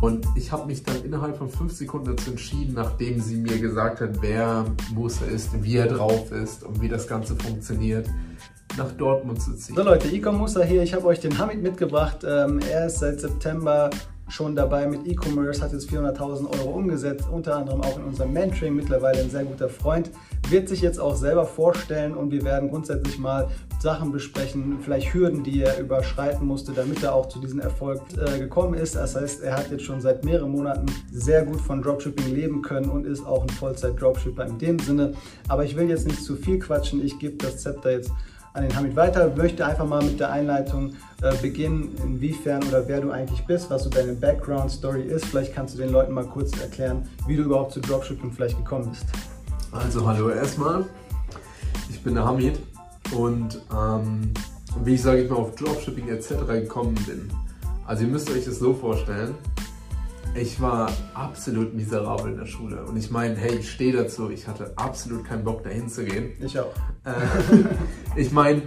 Und ich habe mich dann innerhalb von fünf Sekunden dazu entschieden, nachdem sie mir gesagt hat, wer Musa ist, wie er drauf ist und wie das Ganze funktioniert, nach Dortmund zu ziehen. So Leute, Icon Musa hier. Ich habe euch den Hamid mitgebracht. Ähm, er ist seit September schon dabei mit E-Commerce, hat jetzt 400.000 Euro umgesetzt, unter anderem auch in unserem Mentoring, mittlerweile ein sehr guter Freund, wird sich jetzt auch selber vorstellen und wir werden grundsätzlich mal Sachen besprechen, vielleicht Hürden, die er überschreiten musste, damit er auch zu diesem Erfolg äh, gekommen ist. Das heißt, er hat jetzt schon seit mehreren Monaten sehr gut von Dropshipping leben können und ist auch ein Vollzeit-Dropshipper in dem Sinne. Aber ich will jetzt nicht zu viel quatschen, ich gebe das Zepter jetzt an den Hamid weiter. Möchte einfach mal mit der Einleitung äh, beginnen, inwiefern oder wer du eigentlich bist, was so deine Background-Story ist. Vielleicht kannst du den Leuten mal kurz erklären, wie du überhaupt zu Dropshipping vielleicht gekommen bist. Also hallo erstmal, ich bin der Hamid und ähm, wie ich sage ich mal auf Dropshipping etc. gekommen bin. Also ihr müsst euch das so vorstellen, ich war absolut miserabel in der Schule. Und ich meine, hey, ich stehe dazu, ich hatte absolut keinen Bock dahin zu gehen. Ich auch. Äh, ich meine,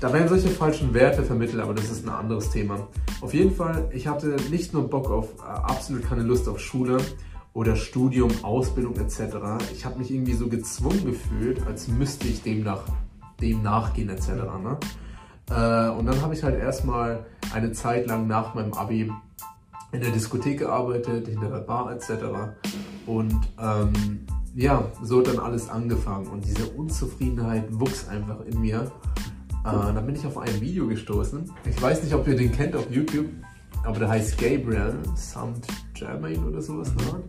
da werden solche falschen Werte vermittelt, aber das ist ein anderes Thema. Auf jeden Fall, ich hatte nicht nur Bock auf, äh, absolut keine Lust auf Schule oder Studium, Ausbildung etc. Ich habe mich irgendwie so gezwungen gefühlt, als müsste ich dem, nach, dem nachgehen etc. Ne? Äh, und dann habe ich halt erstmal eine Zeit lang nach meinem Abi in der Diskothek gearbeitet, hinter der Bar etc. Und ähm, ja, so hat dann alles angefangen und diese Unzufriedenheit wuchs einfach in mir. Äh, dann bin ich auf ein Video gestoßen. Ich weiß nicht, ob ihr den kennt auf YouTube, aber der heißt Gabriel Samt Germain oder sowas. Ne?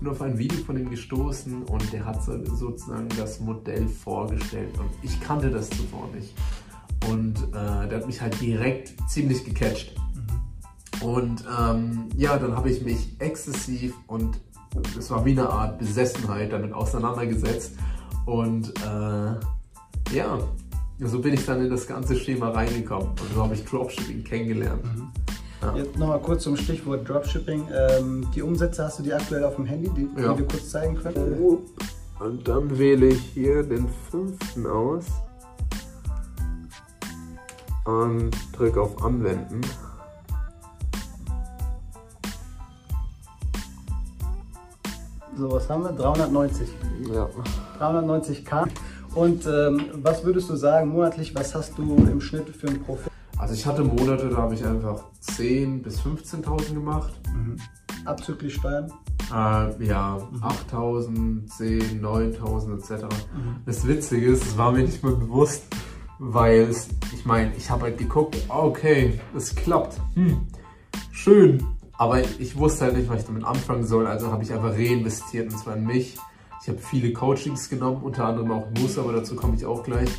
Bin auf ein Video von ihm gestoßen und der hat sozusagen das Modell vorgestellt und ich kannte das zuvor nicht. Und äh, der hat mich halt direkt ziemlich gecatcht. Und ähm, ja, dann habe ich mich exzessiv und es war wie eine Art Besessenheit damit auseinandergesetzt. Und äh, ja, so bin ich dann in das ganze Schema reingekommen und so habe ich Dropshipping kennengelernt. Mhm. Ja. Jetzt nochmal kurz zum Stichwort Dropshipping. Ähm, die Umsätze hast du die aktuell auf dem Handy, die, ja. die wir kurz zeigen können? Und dann wähle ich hier den fünften aus und drücke auf Anwenden. So, was haben wir? 390. Ja. 390k. Und ähm, was würdest du sagen, monatlich, was hast du im Schnitt für einen Profit? Also ich hatte Monate, da habe ich einfach 10.000 bis 15.000 gemacht. Mhm. Abzüglich Steuern? Äh, ja, mhm. 8.000, 10, 9.000 etc. Mhm. Das Witzige ist, es war mir nicht mehr bewusst, weil es, ich meine, ich habe halt geguckt, okay, es klappt. Hm, schön. Aber ich wusste halt nicht, was ich damit anfangen soll, also habe ich einfach reinvestiert und zwar in mich. Ich habe viele Coachings genommen, unter anderem auch Musa, aber dazu komme ich auch gleich.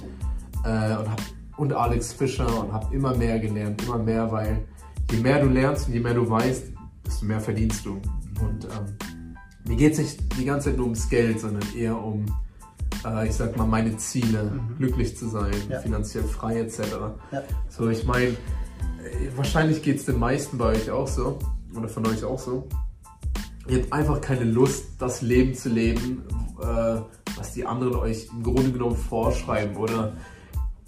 Äh, und, hab, und Alex Fischer und habe immer mehr gelernt, immer mehr, weil je mehr du lernst und je mehr du weißt, desto mehr verdienst du. Und ähm, mir geht es nicht die ganze Zeit nur ums Geld, sondern eher um, äh, ich sag mal, meine Ziele, mhm. glücklich zu sein, ja. finanziell frei etc. Ja. So, ich meine, wahrscheinlich geht es den meisten bei euch auch so oder von euch auch so. Ihr habt einfach keine Lust, das Leben zu leben, äh, was die anderen euch im Grunde genommen vorschreiben oder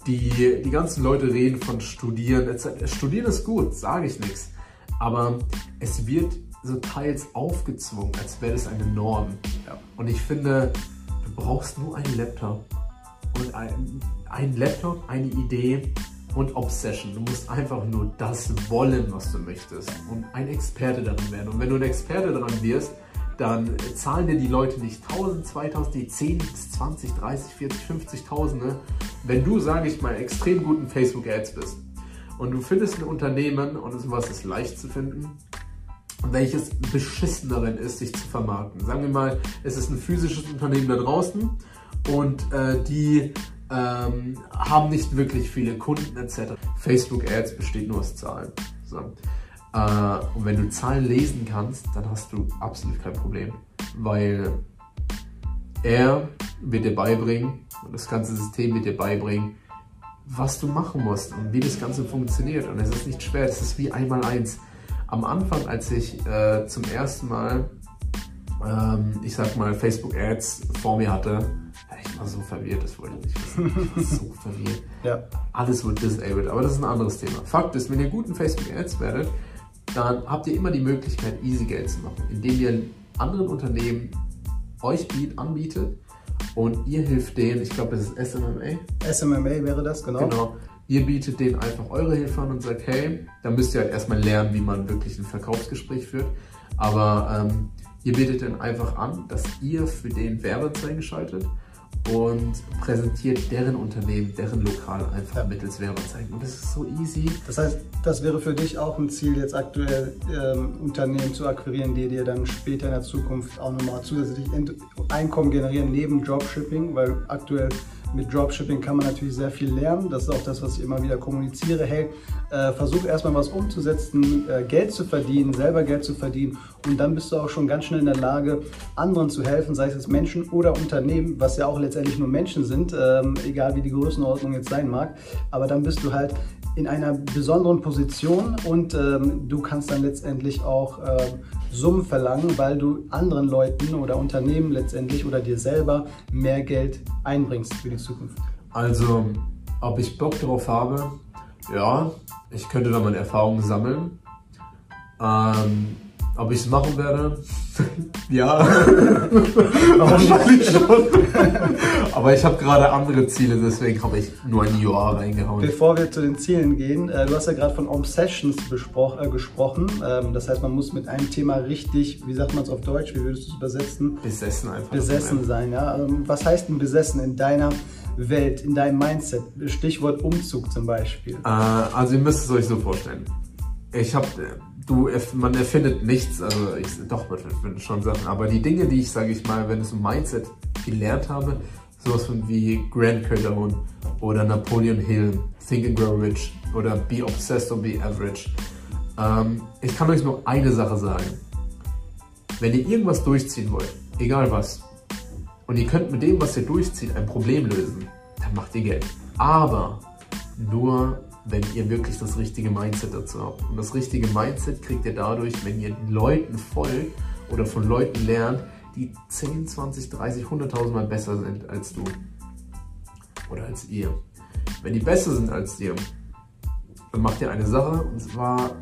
die, die ganzen Leute reden von Studieren etc. Studieren ist gut, sage ich nichts. Aber es wird so teils aufgezwungen, als wäre das eine Norm. Ja. Und ich finde, du brauchst nur einen Laptop. Und ein, ein Laptop, eine Idee und Obsession. Du musst einfach nur das wollen, was du möchtest und ein Experte darin werden. Und wenn du ein Experte daran wirst, dann zahlen dir die Leute nicht 1000, 2000, die 10 bis 20, 30, 40, 50.000. Wenn du, sage ich mal, extrem gut in Facebook Ads bist und du findest ein Unternehmen und sowas ist leicht zu finden, welches beschissen darin ist, sich zu vermarkten. Sagen wir mal, es ist ein physisches Unternehmen da draußen und äh, die ähm, haben nicht wirklich viele Kunden etc. Facebook Ads besteht nur aus Zahlen. So. Äh, und wenn du Zahlen lesen kannst, dann hast du absolut kein Problem, weil er wird dir beibringen, das ganze System wird dir beibringen, was du machen musst und wie das Ganze funktioniert. Und es ist nicht schwer, es ist wie einmal eins. Am Anfang, als ich äh, zum ersten Mal, ähm, ich sag mal, Facebook Ads vor mir hatte, ich war so verwirrt, das wollte ich nicht wissen. Ich war so verwirrt. Ja. Alles wird disabled, aber das ist ein anderes Thema. Fakt ist, wenn ihr guten Facebook Ads werdet, dann habt ihr immer die Möglichkeit, easy Geld zu machen, indem ihr anderen Unternehmen euch anbietet und ihr hilft denen, ich glaube, das ist SMMA. SMMA wäre das, genau. Genau. Ihr bietet denen einfach eure Hilfe an und sagt, hey, da müsst ihr halt erstmal lernen, wie man wirklich ein Verkaufsgespräch führt. Aber ähm, ihr bietet denen einfach an, dass ihr für den Werbeanzeigen schaltet und präsentiert deren Unternehmen, deren Lokal einfach ja. mittels Werbeanzeigen. Und das ist so easy. Das heißt, das wäre für dich auch ein Ziel, jetzt aktuell ähm, Unternehmen zu akquirieren, die dir dann später in der Zukunft auch nochmal zusätzlich Einkommen generieren neben Dropshipping, weil aktuell mit Dropshipping kann man natürlich sehr viel lernen. Das ist auch das, was ich immer wieder kommuniziere. Hey, äh, versuch erstmal was umzusetzen, äh, Geld zu verdienen, selber Geld zu verdienen und dann bist du auch schon ganz schnell in der Lage, anderen zu helfen, sei es jetzt Menschen oder Unternehmen, was ja auch letztendlich nur Menschen sind, ähm, egal wie die Größenordnung jetzt sein mag. Aber dann bist du halt in einer besonderen Position und ähm, du kannst dann letztendlich auch äh, Summen verlangen, weil du anderen Leuten oder Unternehmen letztendlich oder dir selber mehr Geld einbringst für die Zukunft. Also, ob ich Bock darauf habe, ja, ich könnte da meine Erfahrungen sammeln. Ähm, ob ich es machen werde? ja. Wahrscheinlich schon. Aber ich habe gerade andere Ziele, deswegen habe ich nur ein Jahr reingehauen. Bevor wir zu den Zielen gehen, äh, du hast ja gerade von Obsessions äh, gesprochen. Ähm, das heißt, man muss mit einem Thema richtig, wie sagt man es auf Deutsch, wie würdest du es übersetzen? Besessen einfach. Besessen sein, ja. Ähm, was heißt denn besessen in deiner Welt, in deinem Mindset? Stichwort Umzug zum Beispiel. Äh, also ihr müsst es euch so vorstellen. Ich habe du, man erfindet nichts, also ich, doch, man schon Sachen, aber die Dinge, die ich, sage ich mal, wenn es um Mindset gelernt habe, sowas wie Grant Cardone oder Napoleon Hill, Think and Grow Rich oder Be Obsessed or Be Average. Ähm, ich kann euch nur eine Sache sagen. Wenn ihr irgendwas durchziehen wollt, egal was, und ihr könnt mit dem, was ihr durchzieht, ein Problem lösen, dann macht ihr Geld. Aber nur wenn ihr wirklich das richtige Mindset dazu habt. Und das richtige Mindset kriegt ihr dadurch, wenn ihr Leuten folgt oder von Leuten lernt, die 10, 20, 30, 100.000 Mal besser sind als du oder als ihr. Wenn die besser sind als dir, dann macht ihr eine Sache und zwar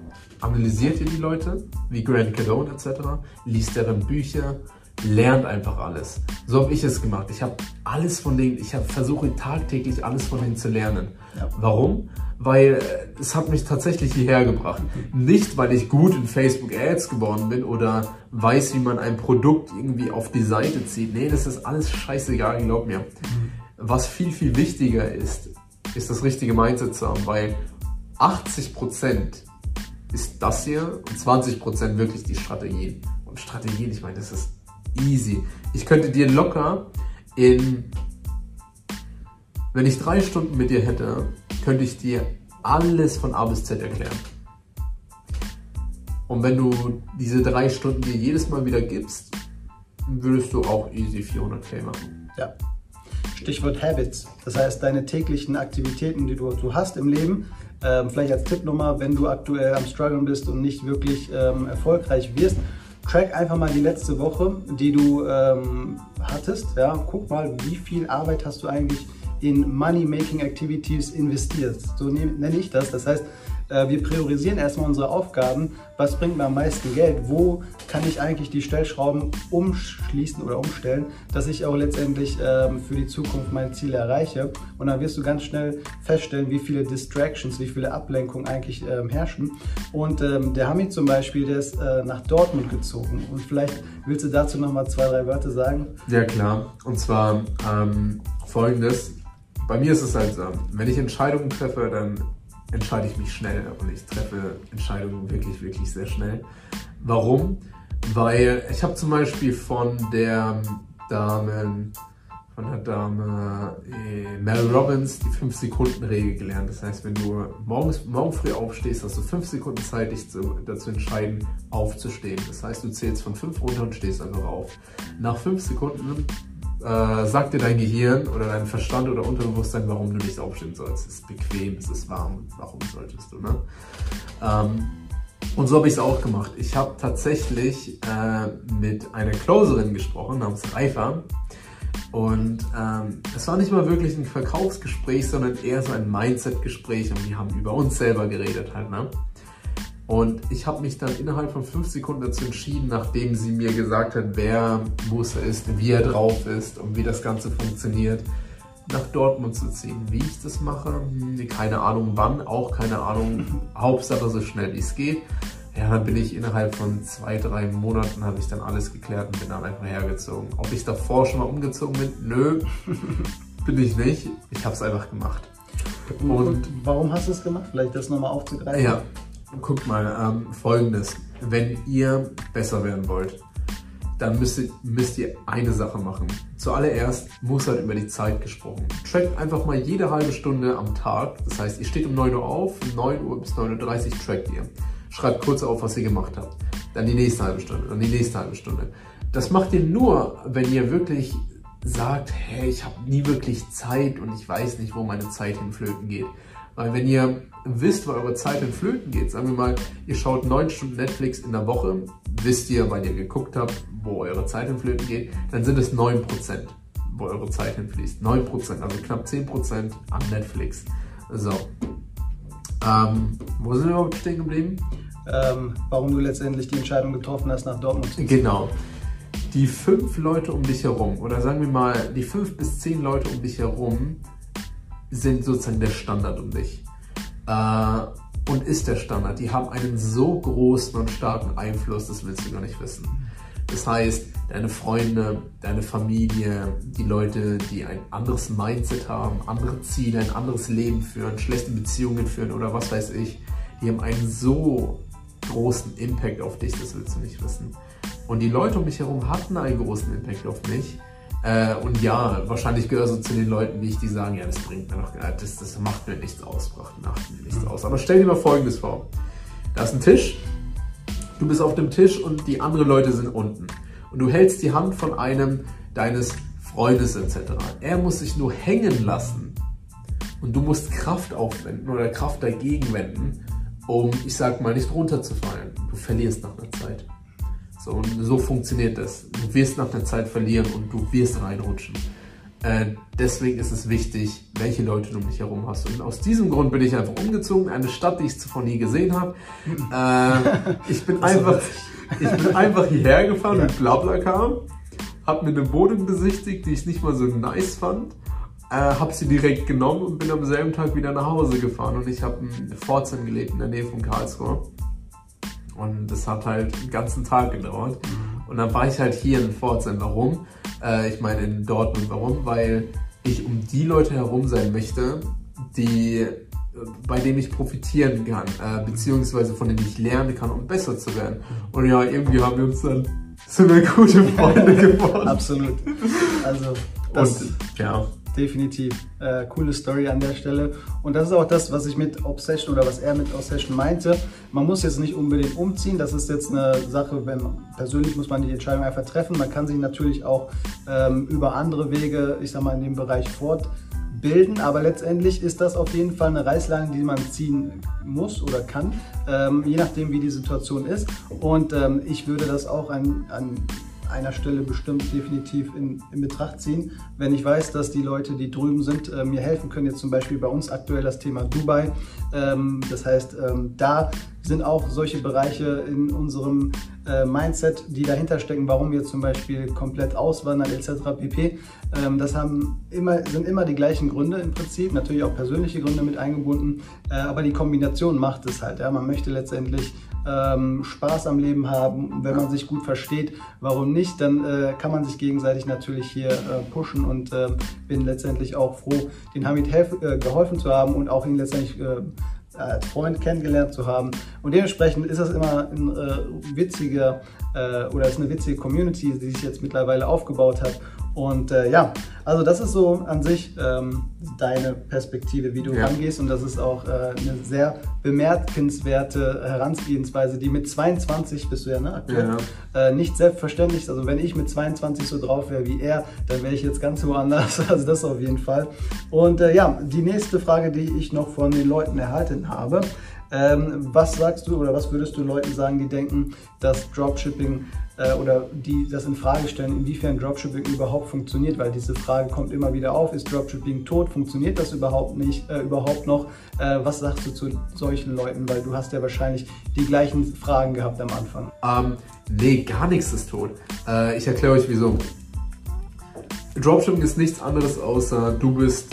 analysiert ihr die Leute, wie Grant Cardone etc., liest deren Bücher, lernt einfach alles. So habe ich es gemacht. Ich habe alles von denen, ich versuche tagtäglich alles von denen zu lernen. Ja. Warum? weil es hat mich tatsächlich hierher gebracht. Nicht, weil ich gut in Facebook Ads geworden bin oder weiß, wie man ein Produkt irgendwie auf die Seite zieht. Nee, das ist alles scheißegal, glaub mir. Was viel, viel wichtiger ist, ist das richtige Mindset zu haben, weil 80% ist das hier und 20% wirklich die Strategien. Und Strategien, ich meine, das ist easy. Ich könnte dir locker in, wenn ich drei Stunden mit dir hätte, könnte ich dir alles von A bis Z erklären. Und wenn du diese drei Stunden dir jedes Mal wieder gibst, würdest du auch easy 400k machen. Ja. Stichwort Habits. Das heißt, deine täglichen Aktivitäten, die du, du hast im Leben, ähm, vielleicht als Tippnummer, wenn du aktuell am Struggeln bist und nicht wirklich ähm, erfolgreich wirst, track einfach mal die letzte Woche, die du ähm, hattest. Ja, guck mal, wie viel Arbeit hast du eigentlich in Money-Making Activities investierst. So nenne ich das. Das heißt, wir priorisieren erstmal unsere Aufgaben. Was bringt mir am meisten Geld? Wo kann ich eigentlich die Stellschrauben umschließen oder umstellen, dass ich auch letztendlich ähm, für die Zukunft meine Ziele erreiche? Und dann wirst du ganz schnell feststellen, wie viele Distractions, wie viele Ablenkungen eigentlich ähm, herrschen. Und ähm, der Hamid zum Beispiel, der ist äh, nach Dortmund gezogen. Und vielleicht willst du dazu nochmal zwei, drei Wörter sagen? Ja, klar. Und zwar ähm, folgendes bei mir ist es halt so, wenn ich Entscheidungen treffe, dann entscheide ich mich schnell und ich treffe Entscheidungen wirklich, wirklich sehr schnell. Warum? Weil ich habe zum Beispiel von der Dame, von der Dame äh, Mel Robbins die 5-Sekunden-Regel gelernt. Das heißt, wenn du morgens, morgen früh aufstehst, hast du 5 Sekunden Zeit, dich zu, dazu entscheiden, aufzustehen. Das heißt, du zählst von 5 runter und stehst einfach auf. Nach 5 Sekunden äh, sagt dir dein Gehirn oder dein Verstand oder Unterbewusstsein, warum du nicht aufstehen sollst. Es ist bequem, es ist warm, warum solltest du, ne? Ähm, und so habe ich es auch gemacht. Ich habe tatsächlich äh, mit einer Closerin gesprochen, namens Reifer. Und ähm, es war nicht mal wirklich ein Verkaufsgespräch, sondern eher so ein Mindset-Gespräch und wir haben über uns selber geredet halt, ne? Und ich habe mich dann innerhalb von fünf Sekunden dazu entschieden, nachdem sie mir gesagt hat, wer Musa ist, wie er drauf ist und wie das Ganze funktioniert, nach Dortmund zu ziehen. Wie ich das mache, hm, keine Ahnung wann, auch keine Ahnung, Hauptsache so schnell wie es geht. Ja, dann bin ich innerhalb von zwei, drei Monaten habe ich dann alles geklärt und bin dann einfach hergezogen. Ob ich davor schon mal umgezogen bin? Nö, bin ich nicht. Ich habe es einfach gemacht. Und, und, warum hast du es gemacht? Vielleicht das nochmal aufzugreifen. Ja, guckt mal, ähm, folgendes. Wenn ihr besser werden wollt, dann müsst ihr, müsst ihr eine Sache machen. Zuallererst muss halt über die Zeit gesprochen. Trackt einfach mal jede halbe Stunde am Tag. Das heißt, ihr steht um 9 Uhr auf, 9 Uhr bis 9.30 Uhr trackt ihr. Schreibt kurz auf, was ihr gemacht habt. Dann die nächste halbe Stunde, dann die nächste halbe Stunde. Das macht ihr nur, wenn ihr wirklich sagt, hey, ich habe nie wirklich Zeit und ich weiß nicht, wo meine Zeit hinflöten geht. Weil wenn ihr wisst, wo eure Zeit in Flöten geht, sagen wir mal, ihr schaut neun Stunden Netflix in der Woche, wisst ihr, weil ihr geguckt habt, wo eure Zeit in Flöten geht, dann sind es 9%, wo eure Zeit hinfließt. 9%, also knapp 10% an Netflix. So. Ähm, wo sind wir überhaupt stehen geblieben? Ähm, warum du letztendlich die Entscheidung getroffen hast, nach Dortmund zu ziehen. Genau. Die fünf Leute um dich herum, oder sagen wir mal, die fünf bis zehn Leute um dich herum, sind sozusagen der Standard um dich. Äh, und ist der Standard. Die haben einen so großen und starken Einfluss, das willst du gar nicht wissen. Das heißt, deine Freunde, deine Familie, die Leute, die ein anderes Mindset haben, andere Ziele, ein anderes Leben führen, schlechte Beziehungen führen oder was weiß ich, die haben einen so großen Impact auf dich, das willst du nicht wissen. Und die Leute um mich herum hatten einen großen Impact auf mich. Äh, und ja, wahrscheinlich gehöre so zu den Leuten ich, die sagen, ja, das bringt mir noch, das, das macht mir nichts aus, macht mir nichts aus. Aber stell dir mal Folgendes vor. Da ist ein Tisch, du bist auf dem Tisch und die anderen Leute sind unten. Und du hältst die Hand von einem deines Freundes etc. Er muss sich nur hängen lassen und du musst Kraft aufwenden oder Kraft dagegen wenden, um, ich sag mal, nicht runterzufallen. Du verlierst nach einer Zeit. So, und so funktioniert das. Du wirst nach einer Zeit verlieren und du wirst reinrutschen. Äh, deswegen ist es wichtig, welche Leute du um dich herum hast. Und aus diesem Grund bin ich einfach umgezogen, eine Stadt, die ich zuvor nie gesehen habe. Äh, ich bin einfach, ich bin einfach hierher gefahren ja. mit Blablacar, habe mir eine Wohnung besichtigt, die ich nicht mal so nice fand. Äh, habe sie direkt genommen und bin am selben Tag wieder nach Hause gefahren und ich habe in Pforzheim gelebt, in der Nähe von Karlsruhe. Und das hat halt den ganzen Tag gedauert. Und dann war ich halt hier in Pforzheim. Warum? Äh, ich meine in Dortmund. Warum? Weil ich um die Leute herum sein möchte, die bei denen ich profitieren kann, äh, beziehungsweise von denen ich lernen kann, um besser zu werden. Und ja, irgendwie haben wir uns dann so eine gute Freunde geworden. Absolut. Also, das, und, ja definitiv. Äh, coole Story an der Stelle. Und das ist auch das, was ich mit Obsession oder was er mit Obsession meinte. Man muss jetzt nicht unbedingt umziehen. Das ist jetzt eine Sache, wenn persönlich muss man die Entscheidung einfach treffen. Man kann sich natürlich auch ähm, über andere Wege, ich sag mal, in dem Bereich fortbilden. Aber letztendlich ist das auf jeden Fall eine Reißleine, die man ziehen muss oder kann, ähm, je nachdem, wie die Situation ist. Und ähm, ich würde das auch an, an einer Stelle bestimmt definitiv in, in, Betracht ziehen. Wenn ich weiß, dass die Leute, die drüben sind, äh, mir helfen können, jetzt zum Beispiel bei uns aktuell das Thema Dubai. Ähm, das heißt, ähm, da sind auch solche Bereiche in unserem äh, Mindset, die dahinter stecken, warum wir zum Beispiel komplett auswandern etc. pp. Ähm, das haben immer, sind immer die gleichen Gründe im Prinzip, natürlich auch persönliche Gründe mit eingebunden, äh, aber die Kombination macht es halt. Ja? Man möchte letztendlich ähm, Spaß am Leben haben. Wenn man sich gut versteht, warum nicht? Dann äh, kann man sich gegenseitig natürlich hier äh, pushen und äh, bin letztendlich auch froh, den Hamid äh, geholfen zu haben und auch ihn letztendlich als Freund kennengelernt zu haben. Und dementsprechend ist das immer ein äh, witziger oder ist eine witzige Community, die sich jetzt mittlerweile aufgebaut hat. Und äh, ja, also das ist so an sich ähm, deine Perspektive, wie du ja. rangehst. Und das ist auch äh, eine sehr bemerkenswerte Herangehensweise, die mit 22 bist du ja, ne? Aktuell, ja. Äh, nicht selbstverständlich ist. Also wenn ich mit 22 so drauf wäre wie er, dann wäre ich jetzt ganz woanders. Also das auf jeden Fall. Und äh, ja, die nächste Frage, die ich noch von den Leuten erhalten habe, ähm, was sagst du oder was würdest du Leuten sagen, die denken, dass Dropshipping äh, oder die das in Frage stellen, inwiefern Dropshipping überhaupt funktioniert, weil diese Frage kommt immer wieder auf, ist Dropshipping tot? Funktioniert das überhaupt nicht, äh, überhaupt noch? Äh, was sagst du zu solchen Leuten? Weil du hast ja wahrscheinlich die gleichen Fragen gehabt am Anfang. Ähm, nee, gar nichts ist tot. Äh, ich erkläre euch wieso. Dropshipping ist nichts anderes außer du bist,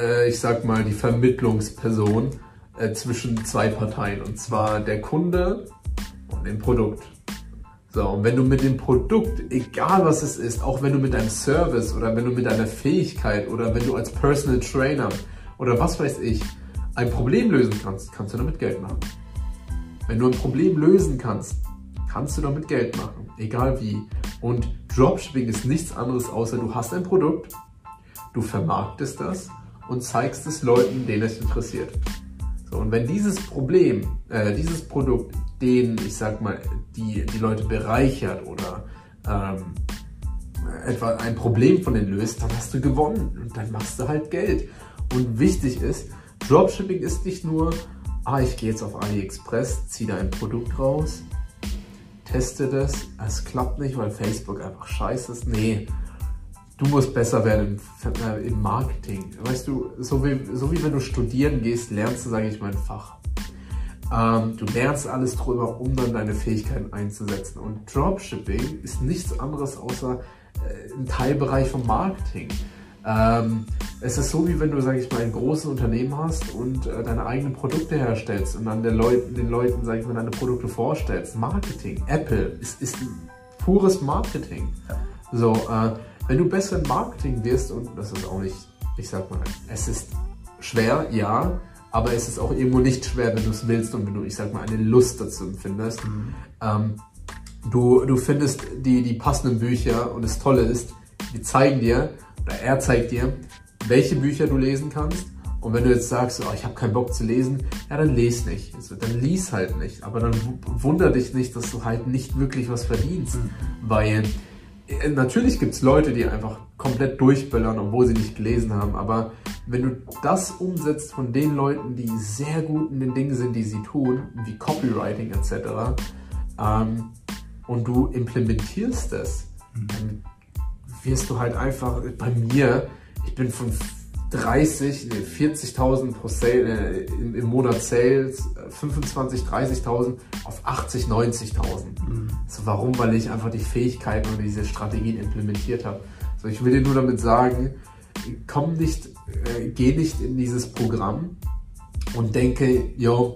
äh, ich sag mal, die Vermittlungsperson zwischen zwei Parteien. Und zwar der Kunde und dem Produkt. So, und wenn du mit dem Produkt, egal was es ist, auch wenn du mit deinem Service oder wenn du mit deiner Fähigkeit oder wenn du als Personal Trainer oder was weiß ich, ein Problem lösen kannst, kannst du damit Geld machen. Wenn du ein Problem lösen kannst, kannst du damit Geld machen, egal wie. Und Dropshipping ist nichts anderes, außer du hast ein Produkt, du vermarktest das und zeigst es Leuten, denen es interessiert. So, und wenn dieses Problem, äh, dieses Produkt den, ich sag mal, die, die Leute bereichert oder ähm, etwa ein Problem von denen löst, dann hast du gewonnen und dann machst du halt Geld. Und wichtig ist, Dropshipping ist nicht nur, ah, ich gehe jetzt auf AliExpress, ziehe da ein Produkt raus, teste das, es klappt nicht, weil Facebook einfach scheiße ist. Nee, du musst besser werden im, im Marketing. Weißt du, so wie, so wie wenn du studieren gehst, lernst du, sage ich mal, ein Fach. Ähm, du lernst alles drüber, um dann deine Fähigkeiten einzusetzen. Und Dropshipping ist nichts anderes außer äh, ein Teilbereich vom Marketing. Ähm, es ist so, wie wenn du, sag ich mal, ein großes Unternehmen hast und äh, deine eigenen Produkte herstellst und dann den Leuten, den Leuten, sag ich mal, deine Produkte vorstellst. Marketing. Apple ist, ist pures Marketing. So, äh, wenn du besser im Marketing wirst, und das ist auch nicht, ich sag mal, es ist schwer, ja, aber es ist auch irgendwo nicht schwer, wenn du es willst und wenn du, ich sag mal, eine Lust dazu empfindest. Mhm. Ähm, du, du findest die, die passenden Bücher und das Tolle ist, die zeigen dir, oder er zeigt dir, welche Bücher du lesen kannst. Und wenn du jetzt sagst, oh, ich habe keinen Bock zu lesen, ja, dann lese nicht. Also, dann lies halt nicht. Aber dann wunder dich nicht, dass du halt nicht wirklich was verdienst. Mhm. Weil natürlich gibt es Leute, die einfach komplett durchböllern, obwohl sie nicht gelesen haben. Aber wenn du das umsetzt von den Leuten, die sehr gut in den Dingen sind, die sie tun, wie Copywriting etc., ähm, und du implementierst das, dann wirst du halt einfach bei mir, ich bin von 30, nee, 40.000 pro Sale, äh, im, im, Monat Sales, 25, 30.000 auf 80, 90.000. Mhm. So, warum? Weil ich einfach die Fähigkeiten und diese Strategien implementiert habe. So, ich will dir nur damit sagen, komm nicht, äh, geh nicht in dieses Programm und denke, yo,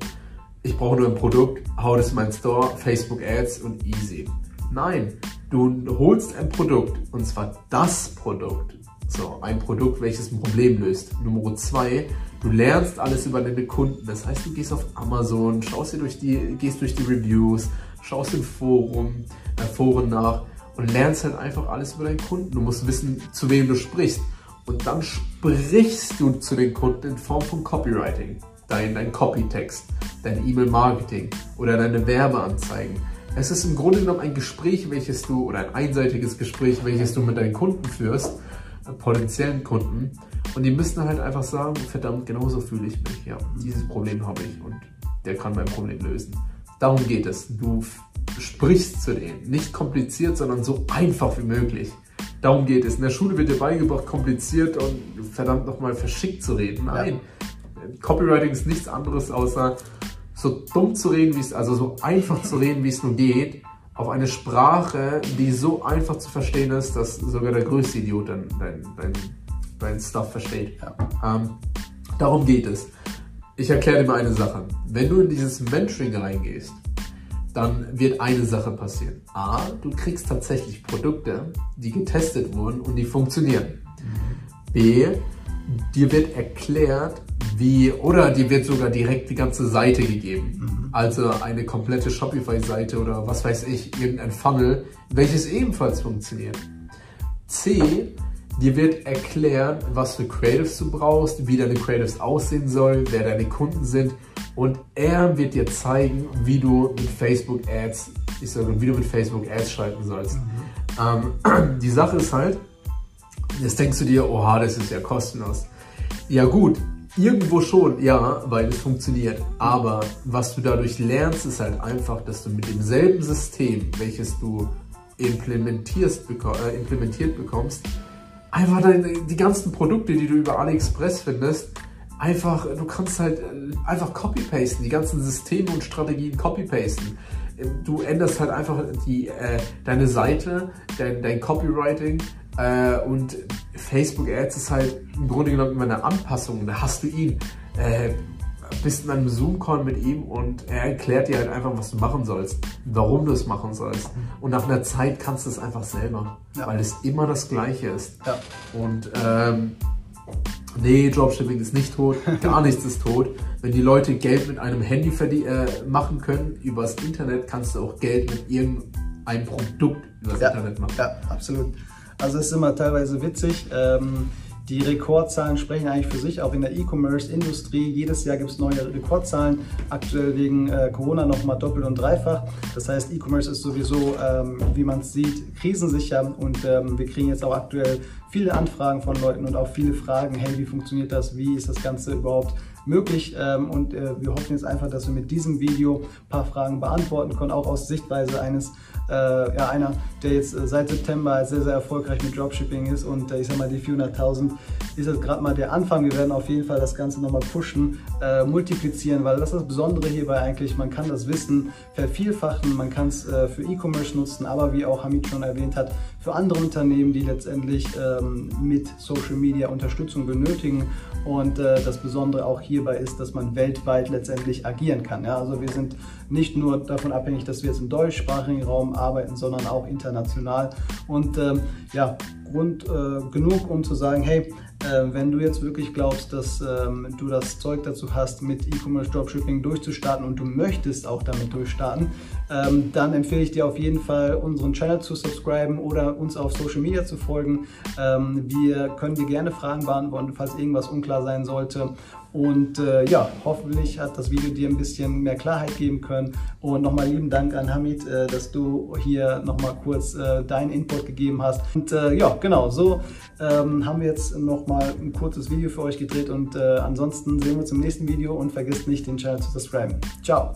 ich brauche nur ein Produkt, hau das in meinen Store, Facebook Ads und easy. Nein, du holst ein Produkt und zwar das Produkt so, ein Produkt, welches ein Problem löst. Nummer zwei, du lernst alles über deine Kunden. Das heißt, du gehst auf Amazon, schaust dir durch die, gehst durch die Reviews, schaust im Forum, äh, Foren nach und lernst halt einfach alles über deinen Kunden. Du musst wissen, zu wem du sprichst. Und dann sprichst du zu den Kunden in Form von Copywriting. Dein, dein Copytext, dein E-Mail-Marketing oder deine Werbeanzeigen. Es ist im Grunde genommen ein Gespräch, welches du, oder ein einseitiges Gespräch, welches du mit deinen Kunden führst potenziellen Kunden und die müssen halt einfach sagen, verdammt, genauso fühle ich mich. Ja, dieses Problem habe ich und der kann mein Problem lösen. Darum geht es. Du sprichst zu denen. Nicht kompliziert, sondern so einfach wie möglich. Darum geht es. In der Schule wird dir beigebracht, kompliziert und verdammt nochmal verschickt zu reden. Nein. Copywriting ist nichts anderes außer so dumm zu reden, wie es, also so einfach zu reden, wie es nur geht auf eine Sprache, die so einfach zu verstehen ist, dass sogar der größte Idiot dein, dein, dein, dein Stuff versteht. Ja. Ähm, darum geht es. Ich erkläre dir mal eine Sache. Wenn du in dieses Mentoring reingehst, dann wird eine Sache passieren. A, du kriegst tatsächlich Produkte, die getestet wurden und die funktionieren. B, dir wird erklärt, wie, oder dir wird sogar direkt die ganze Seite gegeben. Mhm. Also eine komplette Shopify-Seite oder was weiß ich, irgendein Funnel, welches ebenfalls funktioniert. C, dir wird erklärt, was für Creatives du brauchst, wie deine Creatives aussehen sollen, wer deine Kunden sind und er wird dir zeigen, wie du mit Facebook Ads, ich sage, wie du mit Facebook Ads schalten sollst. Mhm. Ähm, die Sache ist halt, jetzt denkst du dir, oha, das ist ja kostenlos. Ja gut, Irgendwo schon, ja, weil es funktioniert. Aber was du dadurch lernst, ist halt einfach, dass du mit demselben System, welches du implementierst, äh, implementiert bekommst, einfach die ganzen Produkte, die du über AliExpress findest, einfach, du kannst halt äh, einfach copy-pasten, die ganzen Systeme und Strategien copy-pasten. Du änderst halt einfach die, äh, deine Seite, dein, dein Copywriting äh, und Facebook Ads ist halt im Grunde genommen immer eine Anpassung. Da hast du ihn, äh, bist in einem Zoom-Call mit ihm und er erklärt dir halt einfach, was du machen sollst, warum du es machen sollst. Und nach einer Zeit kannst du es einfach selber, ja. weil es immer das Gleiche ist. Ja. Und ähm, Nee, Dropshipping ist nicht tot, gar nichts ist tot. Wenn die Leute Geld mit einem Handy äh, machen können, übers Internet kannst du auch Geld mit irgendeinem Produkt übers ja, Internet machen. Ja, absolut. Also es ist immer teilweise witzig. Ähm, die Rekordzahlen sprechen eigentlich für sich, auch in der E-Commerce-Industrie. Jedes Jahr gibt es neue Rekordzahlen, aktuell wegen äh, Corona nochmal doppelt und dreifach. Das heißt, E-Commerce ist sowieso, ähm, wie man es sieht, krisensicher und ähm, wir kriegen jetzt auch aktuell viele Anfragen von Leuten und auch viele Fragen, hey, wie funktioniert das, wie ist das Ganze überhaupt möglich ähm, und äh, wir hoffen jetzt einfach, dass wir mit diesem Video ein paar Fragen beantworten können, auch aus Sichtweise eines äh, ja, einer, der jetzt äh, seit September sehr, sehr erfolgreich mit Dropshipping ist und ich sag mal, die 400.000 ist jetzt gerade mal der Anfang. Wir werden auf jeden Fall das Ganze nochmal pushen, multiplizieren, weil das ist das Besondere hierbei eigentlich. Man kann das Wissen vervielfachen, man kann es für E-Commerce nutzen, aber wie auch Hamid schon erwähnt hat, für andere Unternehmen, die letztendlich ähm, mit Social Media Unterstützung benötigen. Und äh, das Besondere auch hierbei ist, dass man weltweit letztendlich agieren kann. Ja? Also wir sind nicht nur davon abhängig, dass wir jetzt im deutschsprachigen Raum arbeiten, sondern auch international. Und ähm, ja, Grund äh, genug, um zu sagen, hey, äh, wenn du jetzt wirklich glaubst, dass ähm, du das Zeug dazu hast, mit E-Commerce Dropshipping durchzustarten und du möchtest auch damit durchstarten, ähm, dann empfehle ich dir auf jeden Fall, unseren Channel zu subscriben oder uns auf Social Media zu folgen. Ähm, wir können dir gerne Fragen beantworten, falls irgendwas unklar sein sollte. Und äh, ja, hoffentlich hat das Video dir ein bisschen mehr Klarheit geben können. Und nochmal lieben Dank an Hamid, äh, dass du hier nochmal kurz äh, deinen Input gegeben hast. Und äh, ja, genau, so ähm, haben wir jetzt nochmal ein kurzes Video für euch gedreht. Und äh, ansonsten sehen wir uns im nächsten Video und vergisst nicht, den Channel zu subscriben. Ciao!